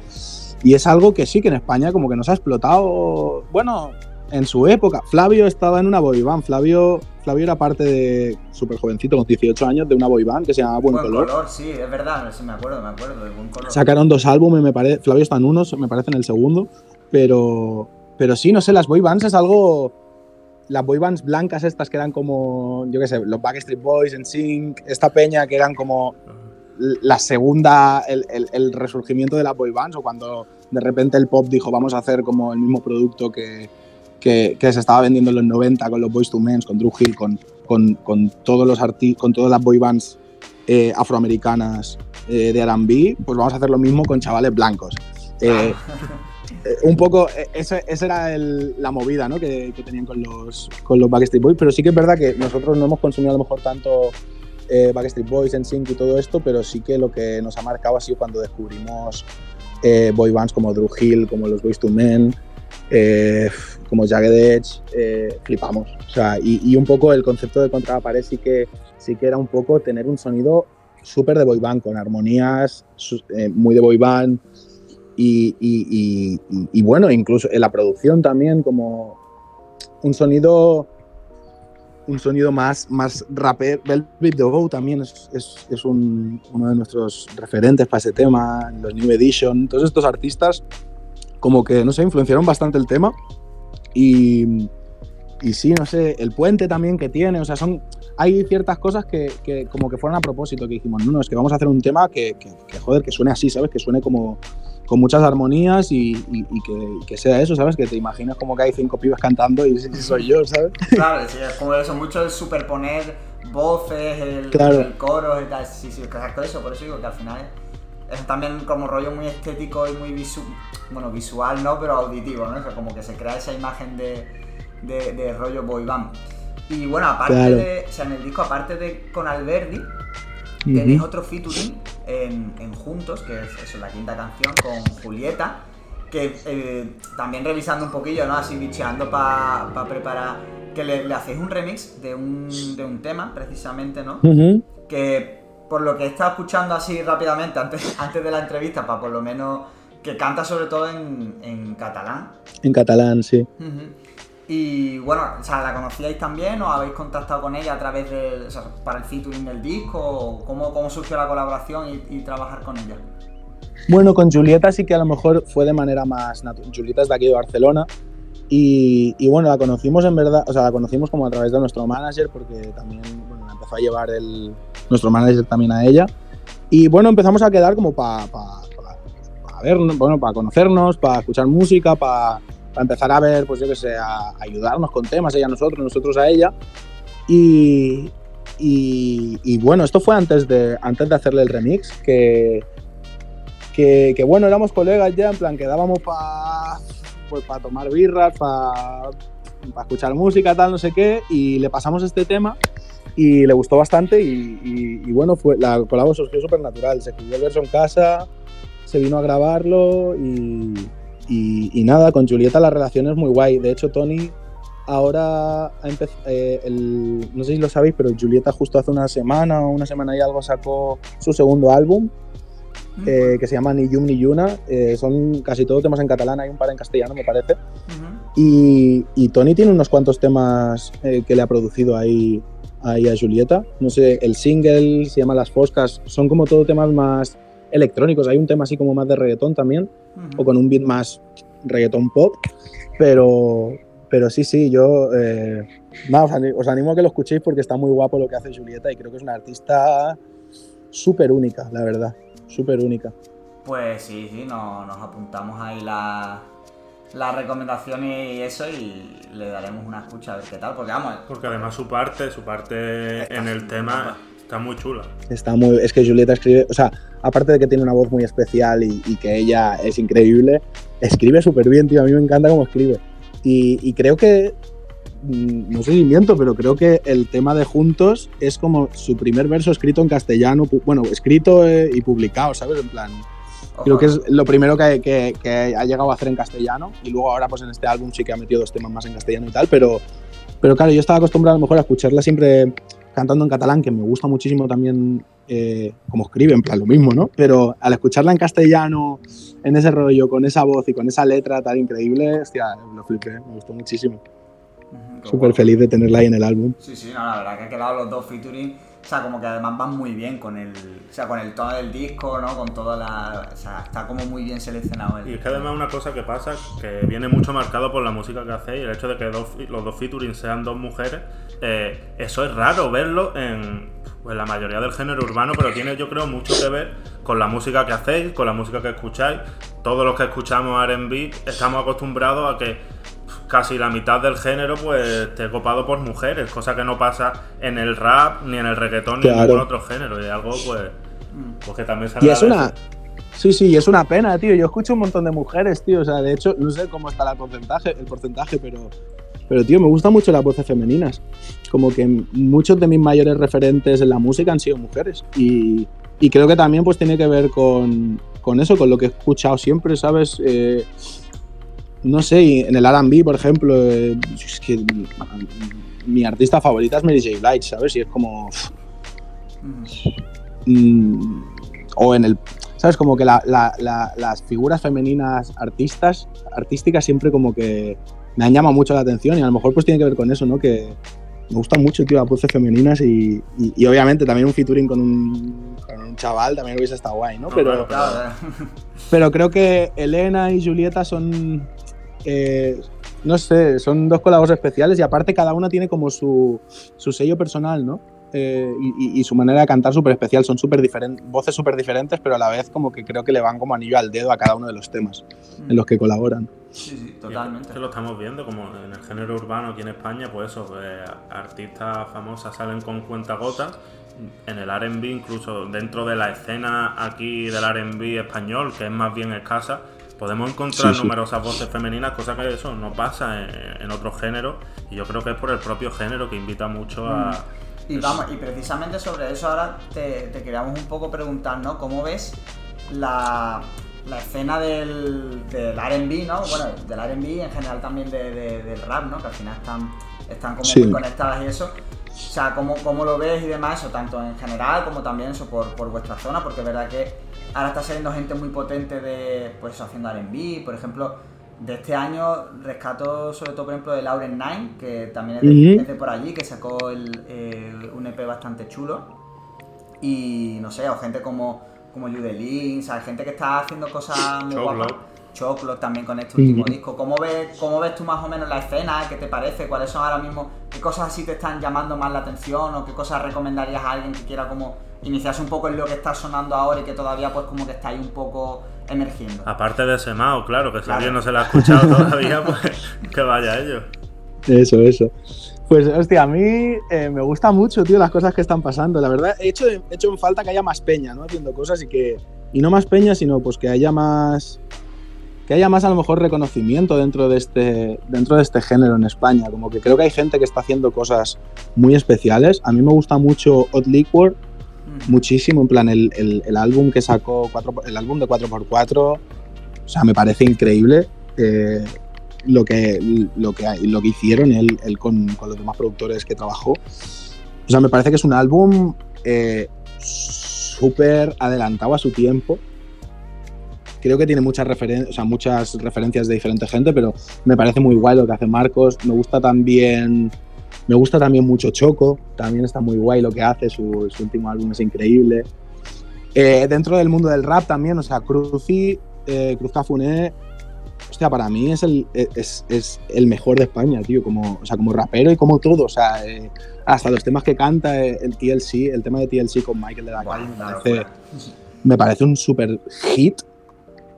Y es algo que sí, que en España como que nos ha explotado, bueno, en su época. Flavio estaba en una boy band, Flavio Flavio era parte de súper jovencito, con 18 años, de una boy band que se llamaba Buen, Buen color. Sí, es verdad, sí, me acuerdo, me acuerdo de Buen Color. Sacaron dos álbumes, me parece. Flavio está en uno, me parece en el segundo. Pero, pero sí, no sé, las boy bands es algo. Las boy bands blancas estas que eran como, yo qué sé, los Backstreet Boys, en Sync, esta peña que eran como la segunda, el, el resurgimiento de las boy bands, o cuando de repente el pop dijo vamos a hacer como el mismo producto que, que, se estaba vendiendo en los 90 con los Boys to Men, con Drew Hill, con, con, con todos los con todas las boy bands eh, afroamericanas eh, de R&B, pues vamos a hacer lo mismo con chavales blancos. Eh, un poco, esa era la movida ¿no? que, tenían con los, con los Backstreet Boys, pero sí que es verdad que nosotros no hemos consumido a lo mejor tanto Backstreet Boys, NSYNC y todo esto, pero sí que lo que nos ha marcado ha sido cuando descubrimos boy bands como Drew Hill, como los Boys to Men, eh, como Jagged Edge, eh, flipamos. O sea, y, un poco el concepto de contra sí que, sí que era un poco tener un sonido súper de boy band, con armonías eh, muy de boy band. Y, y, bueno, incluso en la producción también como un sonido un sonido más, más rapper. Velvet DeVoe también es, es, es un, uno de nuestros referentes para ese tema, los New Edition, todos estos artistas como que, no sé, influenciaron bastante el tema. Y, y sí, no sé, el puente también que tiene, o sea, son, hay ciertas cosas que, que, como que fueron a propósito, que dijimos, no, no, es que vamos a hacer un tema que, que, joder, que suene así, ¿sabes? Que suene como con muchas armonías y, y, que, sea eso, ¿sabes? Que te imaginas como que hay cinco pibes cantando y, soy yo, ¿sabes? Claro, sí, es como eso, mucho el superponer voces, el, el coro y tal, sí, sí, exacto eso, por eso digo que al final es también como rollo muy estético y muy visual, bueno, visual no, pero auditivo, ¿no? O como que se crea esa imagen de, de, rollo boy band. Y bueno, aparte de, o sea, en el disco, aparte de con Alberdi, tenéis otro featuring en, en, Juntos, que es eso, la quinta canción, con Julieta, que eh, también revisando un poquillo, ¿no? Así bicheando para preparar, que le, hacéis un remix de un, de un tema, precisamente, ¿no? Que por lo que he estado escuchando así rápidamente antes, antes de la entrevista, para por lo menos que canta sobre todo en, catalán. En catalán, sí. Y bueno, o sea, ¿la conocíais también o habéis contactado con ella a través de, o sea, para el featuring del disco? ¿Cómo, cómo surgió la colaboración y, trabajar con ella? Bueno, con Julieta sí que a lo mejor fue de manera más natural. Julieta es de aquí de Barcelona y, y, bueno, la conocimos en verdad, o sea, la conocimos como a través de nuestro manager porque también bueno, empezó a llevar el, nuestro manager también a ella. Y bueno, empezamos a quedar como para ver, bueno, para conocernos, para escuchar música, para empezar a ver, pues yo que sé, a, ayudarnos con temas, ella a nosotros, nosotros a ella. Y, y, bueno, esto fue antes de, antes de hacerle el remix, que, que, que bueno, éramos colegas ya, en plan, quedábamos para pues, para tomar birras, para escuchar música, tal, no sé qué, y le pasamos este tema y le gustó bastante y, bueno, fue, la colaboración surgió súper natural. Se escribió el verso en casa, se vino a grabarlo y, y, nada, con Julieta la relación es muy guay. De hecho, Tony ahora ha empezado, eh, no sé si lo sabéis, pero Julieta justo hace una semana o una semana y algo sacó su segundo álbum eh, que se llama Ni Yum Ni Yuna. Eh, son casi todos temas en catalán, hay un par en castellano, me parece. y, y, Tony tiene unos cuantos temas eh, que le ha producido ahí, ahí a Julieta. No sé, el single se llama Las Foscas, son como todo temas más electrónicos. Hay un tema así como más de reggaetón también, o con un beat más reggaetón pop. Pero, pero sí, sí, yo eh, os, animo, a que lo escuchéis porque está muy guapo lo que hace Julieta y creo que es una artista súper única, la verdad, súper única. Pues sí, sí, nos apuntamos ahí la, la recomendación y eso y le daremos una escucha a ver qué tal, porque vamos. Porque además su parte, su parte en el tema está muy chula. Está muy, es que Julieta escribe, o sea, aparte de que tiene una voz muy especial y, y que ella es increíble, escribe súper bien, tío, a mí me encanta cómo escribe. Y, creo que, mm, no sé si miento, pero creo que el tema de Juntos es como su primer verso escrito en castellano, bueno, escrito eh, y publicado, ¿sabes? En plan, creo que es lo primero que, que, ha llegado a hacer en castellano y luego ahora pues en este álbum sí que ha metido dos temas más en castellano y tal, pero, pero claro, yo estaba acostumbrado a lo mejor a escucharla siempre cantando en catalán, que me gusta muchísimo también eh, como escribe, en plan lo mismo, ¿no? Pero al escucharla en castellano, en ese rollo, con esa voz y con esa letra tan increíble, hostia, lo flipé, me gustó muchísimo. Súper feliz de tenerla ahí en el álbum. Sí, sí, no, la verdad que han quedado los dos featuring, o sea, como que además van muy bien con el, o sea, con el tono del disco, ¿no? Con toda la, o sea, está como muy bien seleccionado. El, y es que además una cosa que pasa, que viene mucho marcado por la música que hacéis, el hecho de que los dos featuring sean dos mujeres, eh, eso es raro verlo en pues la mayoría del género urbano, pero tiene yo creo mucho que ver con la música que hacéis, con la música que escucháis. Todos los que escuchamos RB estamos acostumbrados a que casi la mitad del género pues esté copado por mujeres, cosa que no pasa en el rap, ni en el reggaetón, ni en ningún otro género. Y algo pues, pues que también se Y es una... Sí, sí, es una pena, tío. Yo escucho un montón de mujeres, tío. O sea, de hecho, no sé cómo está el porcentaje, el porcentaje, pero pero, tío, me gustan mucho las voces femeninas. Como que muchos de mis mayores referentes en la música han sido mujeres. Y, creo que también pues tiene que ver con, eso, con lo que he escuchado siempre, ¿sabes? Eh, no sé, en el R&B, por ejemplo, eh, es que mi, artista favorita es Mary J. Blige, ¿sabes? Y es como... Mm, o en el... ¿Sabes? Como que las figuras femeninas artistas, artísticas siempre como que me han llamado mucho la atención y a lo mejor pues tiene que ver con eso, ¿no? Que me gustan mucho, tío, las voces femeninas y, y, obviamente también un featuring con un, con un, chaval también hubiese estado guay, ¿no? Pero, pero creo que Elena y Julieta son, eh, no sé, son dos colaboradores especiales y aparte cada una tiene como su, su sello personal, ¿no? Eh, y, su manera de cantar súper especial. Son súper diferentes, voces súper diferentes, pero a la vez como que creo que le van como anillo al dedo a cada uno de los temas en los que colaboran. Sí, sí, totalmente. que lo estamos viendo, como en el género urbano aquí en España, pues eso, pues, artistas famosas salen con cuentagotas. En el RB, incluso dentro de la escena aquí del RB español, que es más bien escasa, podemos encontrar numerosas voces femeninas, cosa que eso no pasa en, otros géneros. Y yo creo que es por el propio género que invita mucho a. Mm. Y vamos, y precisamente sobre eso ahora te, te queríamos un poco preguntar, ¿no? ¿Cómo ves la, la escena del, del RB, ¿no? Bueno, del RB en general también del rap, ¿no? Que al final están, están como muy conectadas y eso. O sea, ¿cómo, ¿cómo, lo ves y demás eso, tanto en general como también eso por, por vuestra zona? Porque es verdad que ahora está saliendo gente muy potente de, pues haciendo R&B, por ejemplo, de este año rescato sobre todo, por ejemplo, de Lauren Nine, que también es de, por allí, que sacó el, un EP bastante chulo. Y no sé, o gente como como Judelin, o sea, gente que está haciendo cosas muy guapas. Choclo también con este último disco. ¿Cómo ves, ¿Cómo ves tú más o menos la escena? ¿Qué te parece? ¿Cuáles son ahora mismo? ¿Qué cosas así te están llamando más la atención? ¿O qué cosas recomendarías a alguien que quiera como iniciarse un poco en lo que está sonando ahora y que todavía pues como que está ahí un poco emergiendo? Aparte de ese Mao, claro, que si alguien no se la ha escuchado todavía, pues que vaya a ello. Eso, eso. Pues, hostia, a mí eh, me gusta mucho, tío, las cosas que están pasando. La verdad, he hecho, hecho en falta que haya más peña, ¿no? Haciendo cosas y que. Y no más peña, sino pues que haya más. Que haya más a lo mejor reconocimiento dentro de este. dentro de este género en España. Como que creo que hay gente que está haciendo cosas muy especiales. A mí me gusta mucho Odd Liquor. Muchísimo. En plan, el, el, álbum que sacó. el álbum de 4x4. O sea, me parece increíble. Eh, lo que, lo que, lo que hicieron él, él con, con, los demás productores que trabajó. O sea, me parece que es un álbum eh, súper adelantado a su tiempo creo que tiene muchas, referen o sea, muchas referencias de diferente gente, pero me parece muy guay lo que hace Marcos. Me gusta también, me gusta también mucho Choco, también está muy guay lo que hace, su, su último álbum es increíble. Eh, dentro del mundo del rap también, o sea, Cruci, eh, Cruz Cafuné, hostia, para mí es el, es, es, el mejor de España, tío, como, o sea, como rapero y como todo, o sea, eh, hasta los temas que canta eh, el TLC, el tema de TLC con Michael de la Calle, me, parece, me parece un super hit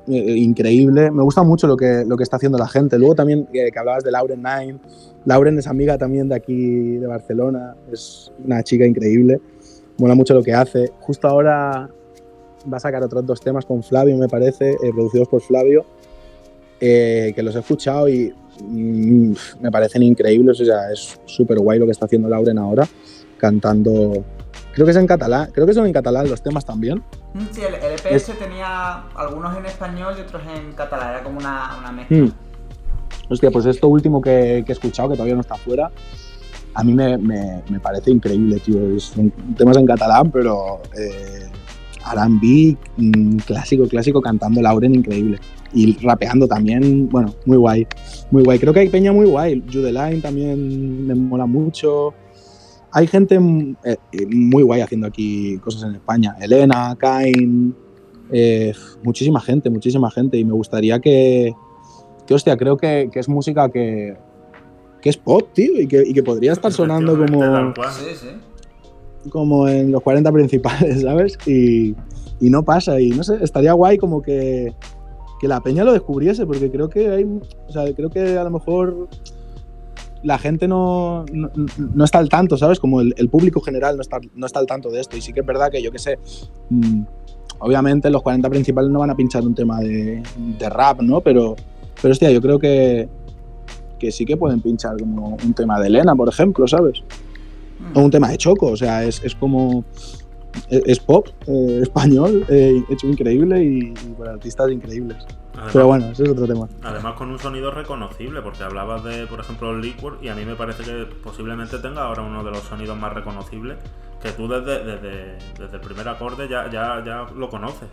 eh, increíble. Me gusta mucho lo que, lo que está haciendo la gente. Luego también eh, que hablabas de Lauren Nine. Lauren es amiga también de aquí, de Barcelona. Es una chica increíble. Mola mucho lo que hace. Justo ahora va a sacar otros dos temas con Flavio, me parece, eh, producidos por Flavio, eh, que los he escuchado y mm, me parecen increíbles. O es súper guay lo que está haciendo Lauren ahora, cantando. Creo que es en catalán, creo que son en catalán los temas también. Mm, Sí, el, el EPS tenía algunos en español y otros en catalán, era como una, una mezcla. Hmm. Hostia, pues esto último que, que he escuchado, que todavía no está fuera, a mí me, me- me parece increíble, tío. Son temas en catalán, pero eh, R&B, mm, clásico, clásico, cantando Lauren, increíble. Y rapeando también, bueno, muy guay. Muy guay. Creo que hay peña muy guay. Judeline también me mola mucho. Hay gente mm, eh, eh, muy guay haciendo aquí cosas en España. Elena, Kain, eh, muchísima gente, muchísima gente. Y me gustaría que, que hostia, creo que, que es música que, que es pop, tío, y que, y que podría estar sonando como, como en los 40 principales, ¿sabes? Y, y no pasa, y no sé, estaría guay como que, que la peña lo descubriese, porque creo que hay, o sea, creo que a lo mejor la gente no, no, no está al tanto, ¿sabes? Como el, público general no está, no está al tanto de esto, y sí que es verdad que yo que sé, mm, obviamente los 40 principales no van a pinchar un tema de, de rap, ¿no? Pero, pero hostia, yo creo que, que sí que pueden pinchar como un tema de Elena, por ejemplo, ¿sabes? O un tema de Choco, o sea, es, es como. Es, es pop eh, español, eh, hecho increíble y, y por artistas increíbles. Además, Pero bueno, ese es otro tema. además con un sonido reconocible, porque hablabas de, por ejemplo, Liquid, y a mí me parece que posiblemente tenga ahora uno de los sonidos más reconocibles, que tú desde, desde, desde el primer acorde ya, ya, ya lo conoces.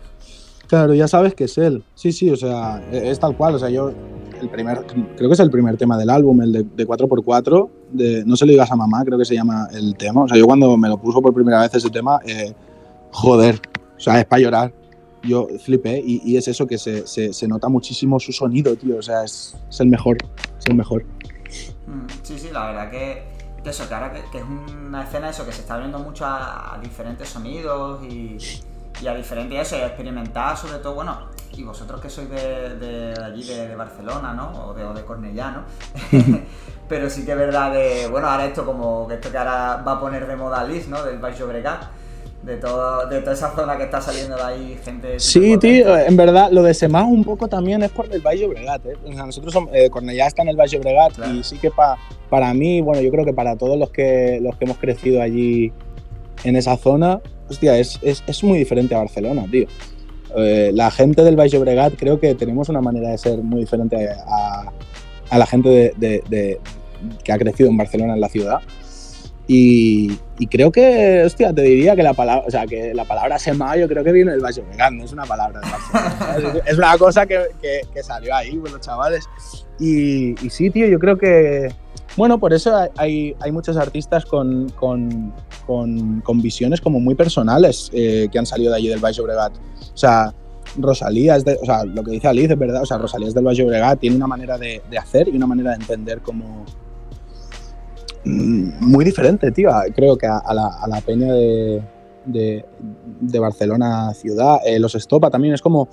Claro, ya sabes que es él. Sí, sí, o sea, es tal cual. O sea, yo, el primer, creo que es el primer tema del álbum, el de, de 4x4, de No se lo digas a mamá, creo que se llama el tema. O sea, yo cuando me lo puso por primera vez ese tema, eh, joder, o sea, es para llorar. Yo flipé y, y es eso que se, se, se nota muchísimo su sonido, tío. O sea, es, es el mejor, es el mejor. Mm, Sí, sí, la verdad que eso, que ahora que, que es una escena eso, que se está abriendo mucho a diferentes sonidos y, y a diferentes eso, experimentar sobre todo, bueno, y vosotros que sois de, de allí, de, de Barcelona, ¿no? O de, o de Cornellá, ¿no? Pero sí que es verdad de, bueno, ahora esto como que esto que ahora va a poner de moda Liz, ¿no? Del Baix Llobregat, de, todo, de toda esa zona que está saliendo de ahí gente... Sí, tío, en verdad, lo de Semá un poco también es por el Valle Obregat. ¿eh? O sea, nosotros somos, eh, Cornellá está en el Valle Obregat Claro. y sí que pa- para mí, bueno, yo creo que para todos los que, los que hemos crecido allí en esa zona, hostia, es, es, es muy diferente a Barcelona, tío. Eh, la gente del Valle Obregat creo que tenemos una manera de ser muy diferente a, a la gente de, de- de- que ha crecido en Barcelona, en la ciudad. Y, y creo que, hostia, te diría que la palabra, o sea, que la palabra Sema yo creo que viene del Valle Obregat, no es una palabra de Barcelona. ¿sabes? es una cosa que, que- que salió ahí, los chavales. Y, y sí, tío, yo creo que, bueno, por eso hay- hay, muchos artistas con, con, con- visiones como muy personales eh, que han salido de allí del Valle Obregat. O sea, Rosalía es de, o sea, lo que dice Alice es verdad, o sea, Rosalía es del Valle Obregat, tiene una manera de, hacer y una manera de entender como mm, muy diferente, tío, creo que a, la, a peña de Barcelona ciudad. Eh, los Estopa también es como,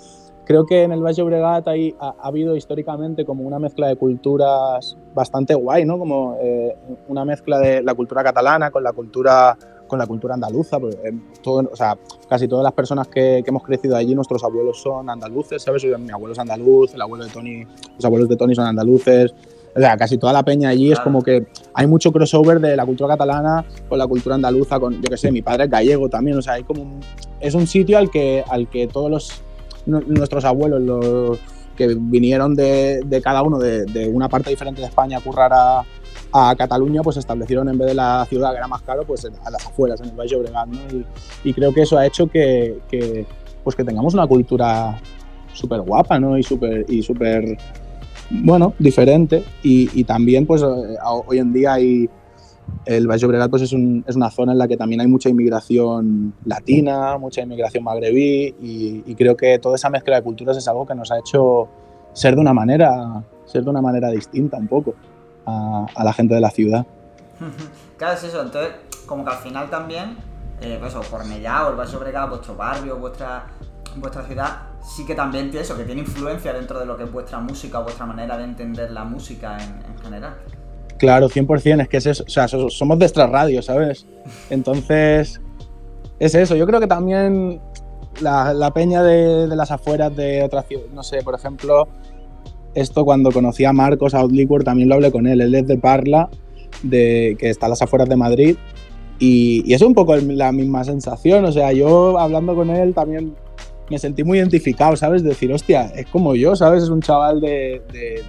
creo que en el Valle Obregat hay, ha, ha habido históricamente como una mezcla de culturas bastante guay, ¿no? Como eh, una mezcla de la cultura catalana con la cultura con la cultura andaluza, pues, eh, todo- o sea, casi todas las personas que, que hemos crecido allí, nuestros abuelos son andaluces, ¿sabes? Mi abuelo es andaluz, el abuelo de Tony, los abuelos de Tony son andaluces, o sea, casi toda la peña allí es Claro. como que hay mucho crossover de la cultura catalana con la cultura andaluza, con, yo qué sé, mi padre es gallego también, o sea, hay como un- es un sitio al que, al que todos los, nuestros abuelos, los que vinieron de, cada uno de, una parte diferente de España a currar a, Cataluña, pues establecieron en vez de la ciudad, que era más caro, pues a las afueras, en el Valle Obregat, ¿no? Y, y creo que eso ha hecho que, que, pues que tengamos una cultura súper guapa, ¿no? Y súper, y súper, bueno, diferente. Y, también, pues, eh, hoy en día hay, el Valle Obregat pues, es, una zona en la que también hay mucha inmigración latina, mucha inmigración magrebí, y, creo que toda esa mezcla de culturas es algo que nos ha hecho ser de una manera, ser de una manera distinta un poco a, a la gente de la ciudad. Claro, es eso. Entonces, como que al final también, eh, pues eso, Cornellá o el Valle Obregat, vuestro barrio, vuestra, vuestra ciudad, sí que también tiene eso, que tiene influencia dentro de lo que es vuestra música o vuestra manera de entender la música en, general. Claro, 100%, es que es eso, o sea, somos de extra radio, ¿sabes? Entonces, es eso, yo creo que también la, peña de, las afueras de otra ciudad, no sé, por ejemplo, esto cuando conocí a Marcos Outliquor también lo hablé con él, él es de Parla de, que está a las afueras de Madrid. Y, es un poco la misma sensación, o sea, yo hablando con él también me sentí muy identificado, ¿sabes? Decir, hostia, es como yo, ¿sabes? Es un chaval de,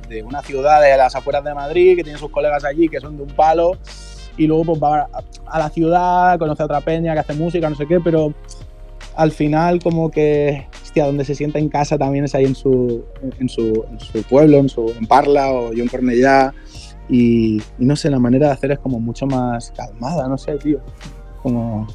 de, una ciudad de las afueras de Madrid, que tiene sus colegas allí, que son de un palo, y luego pues va a, la ciudad, conoce a otra peña que hace música, no sé qué, pero al final como que, hostia, donde se sienta en casa también es ahí en su, en su, en su pueblo, en, su, en Parla o yo en Cornellá, y, no sé, la manera de hacer es como mucho más calmada, no sé, tío. Como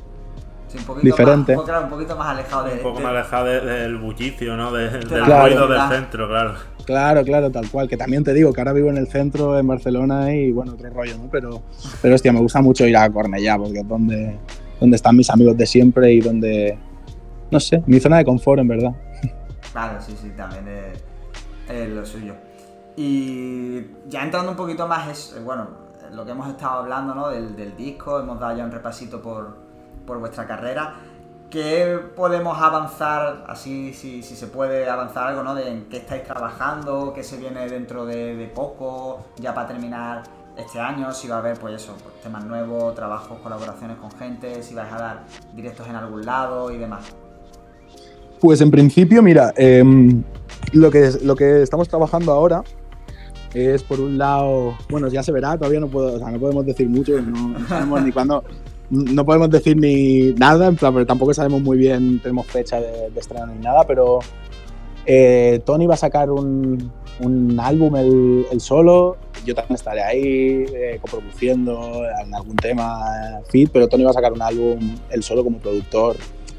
diferente. Más, un poquito más alejado de, Un poco más alejado del bullicio, ¿no? del ruido del centro, claro. Claro, claro, tal cual. Que también te digo que ahora vivo en el centro, en Barcelona y bueno, otro rollo, ¿no? Pero, pero hostia, me gusta mucho ir a Cornellá porque es donde, donde están mis amigos de siempre y donde, no sé, mi zona de confort, en verdad. Claro, sí, sí, también es lo suyo. Y ya entrando un poquito más, es, bueno, lo que hemos estado hablando ¿no? del, disco, hemos dado ya un repasito por, vuestra carrera. ¿Qué podemos avanzar, así si, se puede avanzar algo, ¿no? De en qué estáis trabajando, qué se viene dentro de, poco, ya para terminar este año, si va a haber, pues eso, pues, temas nuevos, trabajos, colaboraciones con gente, si vais a dar directos en algún lado y demás. Pues en principio, mira, em, lo, que, lo que estamos trabajando ahora es por un lado, bueno, ya se verá, todavía no, puedo, o sea, no podemos decir mucho, no, sabemos ni cuándo, no podemos decir ni nada, en plan, pero tampoco sabemos muy bien, tenemos fecha de, estreno ni nada, pero eh, Tony va a sacar un, un álbum el, solo, yo también estaré ahí eh, coproduciendo en algún tema fit, pero Tony va a sacar un álbum el solo como productor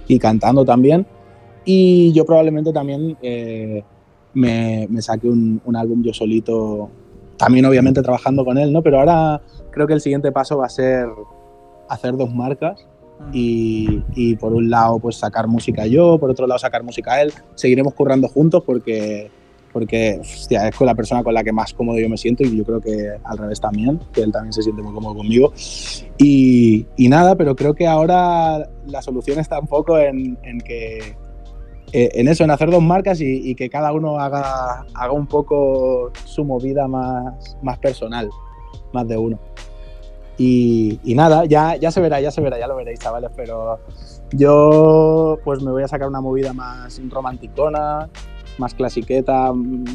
y cantando también, y yo probablemente también... Eh, me, saque un, álbum yo solito, también obviamente trabajando con él, ¿no? Pero ahora creo que el siguiente paso va a ser hacer dos marcas y, por un lado pues sacar música yo, por otro lado sacar música él. Seguiremos currando juntos porque, porque es con la persona con la que más cómodo yo me siento y yo creo que al revés también, que él también se siente muy cómodo conmigo. Y, nada, pero creo que ahora la solución está un poco en que eh, en eso, en hacer dos marcas y, que cada uno haga, haga un poco su movida más, más personal, más de uno. Y, nada, ya, ya se verá, ya se verá, ya lo veréis, chavales, pero yo pues me voy a sacar una movida más romanticona, más clasiqueta, mm,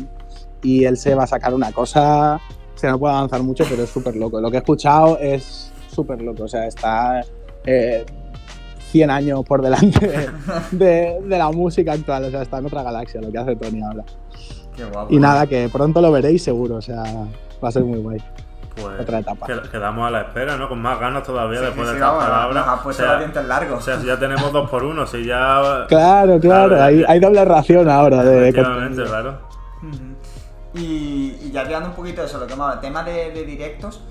y él se va a sacar una cosa, se no puede avanzar mucho, pero es súper loco. Lo que he escuchado es súper loco, o sea, está... Eh, 100 años por delante de, la música actual. O sea, está en otra galaxia lo que hace Tony ahora. Qué guapo. Y nada, que pronto lo veréis seguro. O sea, va a ser muy guay. Pues otra etapa. Quedamos a la espera, ¿no? Con más ganas todavía después de estas palabras. Nos puesto los dientes largos. O sea, si ya tenemos dos por uno, si ya. Claro, claro. hay, hay, doble ración ahora de. Efectivamente, claro. Y, ya tirando un poquito de eso, lo que hemos tema de, de directos,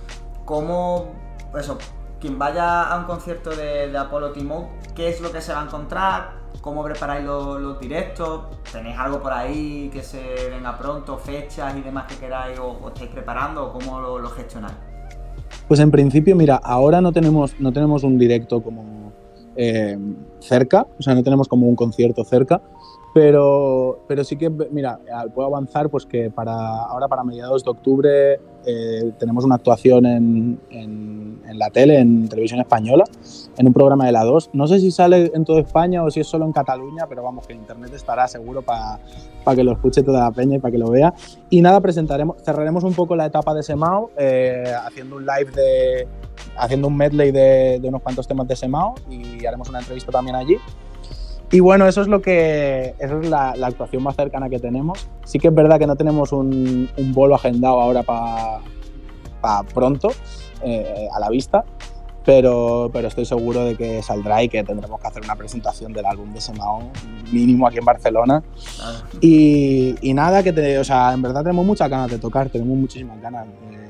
¿cómo. Eso, quien vaya a un concierto de, Apollo Timo, ¿qué es lo que se va a encontrar? ¿Cómo preparáis los, directos? ¿Tenéis algo por ahí que se venga pronto, fechas y demás que queráis o, estáis preparando cómo lo, gestionáis? Pues en principio, mira, ahora no tenemos, no tenemos un directo como eh, cerca, o sea, no tenemos como un concierto cerca, pero, pero sí que, mira, puedo avanzar pues que para ahora, para mediados de octubre, eh, tenemos una actuación en, en, la tele, en televisión española, en un programa de la 2. No sé si sale en toda España o si es solo en Cataluña, pero vamos, que en internet estará seguro para que lo escuche toda la peña y para que lo vea. Y nada, presentaremos, cerraremos un poco la etapa de Semao, eh, haciendo un live de, haciendo un medley de, de unos cuantos temas de Semao y haremos una entrevista también allí. Y bueno, eso es lo que. Eso es la, la actuación más cercana que tenemos. Sí que es verdad que no tenemos un, un bolo agendado ahora para pronto, eh, a la vista. Pero, pero estoy seguro de que saldrá y que tendremos que hacer una presentación del álbum de Semao mínimo aquí en Barcelona. Y, y, nada, que te, o sea, en verdad tenemos muchas ganas de tocar, tenemos muchísimas ganas. Eh,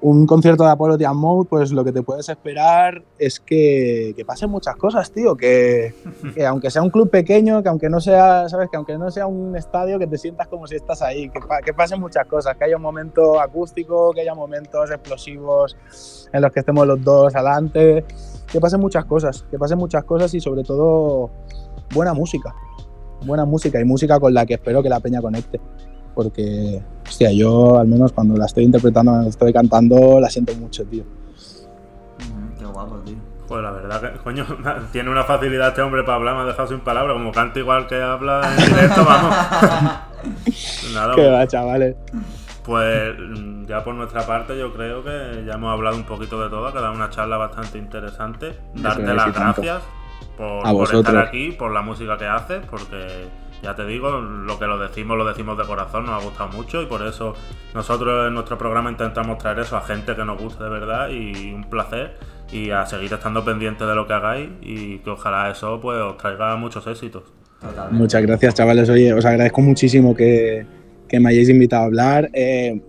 un concierto de Apollo Tian Mode, pues lo que te puedes esperar es que, que pasen muchas cosas, tío. Que, que, aunque sea un club pequeño, que aunque no sea, ¿sabes? Que aunque no sea un estadio, que te sientas como si estás ahí. Que, que pasen muchas cosas. Que haya un momento acústico, que haya momentos explosivos en los que estemos los dos adelante. Que pasen muchas cosas. Que pasen muchas cosas y sobre todo buena música. Buena música y música con la que espero que la peña conecte porque, hostia, yo al menos cuando la estoy interpretando, cuando la estoy cantando, la siento mucho, tío. qué guapo, tío. Pues la verdad que, coño, tiene una facilidad este hombre para hablar, me ha dejado sin palabras, como canta igual que habla en directo, vamos. Nada, qué va, chavales. Pues ya por nuestra parte yo creo que ya hemos hablado un poquito de todo, ha quedado una charla bastante interesante. Darte las gracias por, por estar aquí, por la música que haces, porque ya te digo, lo que lo decimos, lo decimos de corazón, nos ha gustado mucho y por eso nosotros en nuestro programa intentamos traer eso a gente que nos guste de verdad y un placer y a seguir estando pendientes de lo que hagáis y que ojalá eso pues os traiga muchos éxitos. Muchas gracias chavales, oye, os agradezco muchísimo que, que me hayáis invitado a hablar. Eh,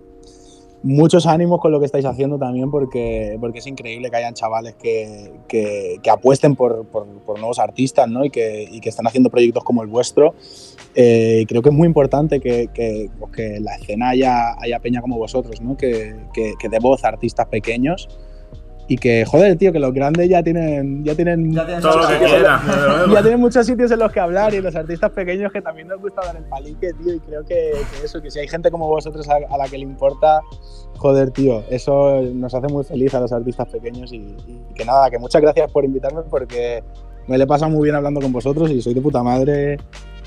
muchos ánimos con lo que estáis haciendo también, porque, porque es increíble que hayan chavales que, que, que apuesten por, por, nuevos artistas ¿no? y, que, y, que, están haciendo proyectos como el vuestro. Eh, creo que es muy importante que, que, pues que la escena haya, haya, peña como vosotros, ¿no? que, que, dé voz a artistas pequeños y que, joder, tío, que los grandes ya tienen. Ya tienen, ya tienen todo lo que quieran. ya tienen muchos sitios en los que hablar y los artistas pequeños que también nos gusta dar el palique, tío. Y creo que, que eso, que si hay gente como vosotros a, a, la que le importa, joder, tío, eso nos hace muy feliz a los artistas pequeños. Y, y que nada, que muchas gracias por invitarme porque me le pasa muy bien hablando con vosotros y soy de puta madre.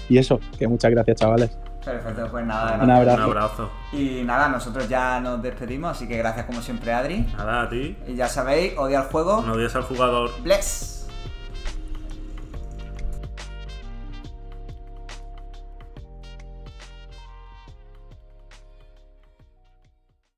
Y eso, que muchas gracias, chavales. Perfecto, pues nada. Un abrazo. Un abrazo. Y nada, nosotros ya nos despedimos, así que gracias como siempre, Adri. Nada, a ti. Y ya sabéis, odia al juego. No odies al jugador. Bless.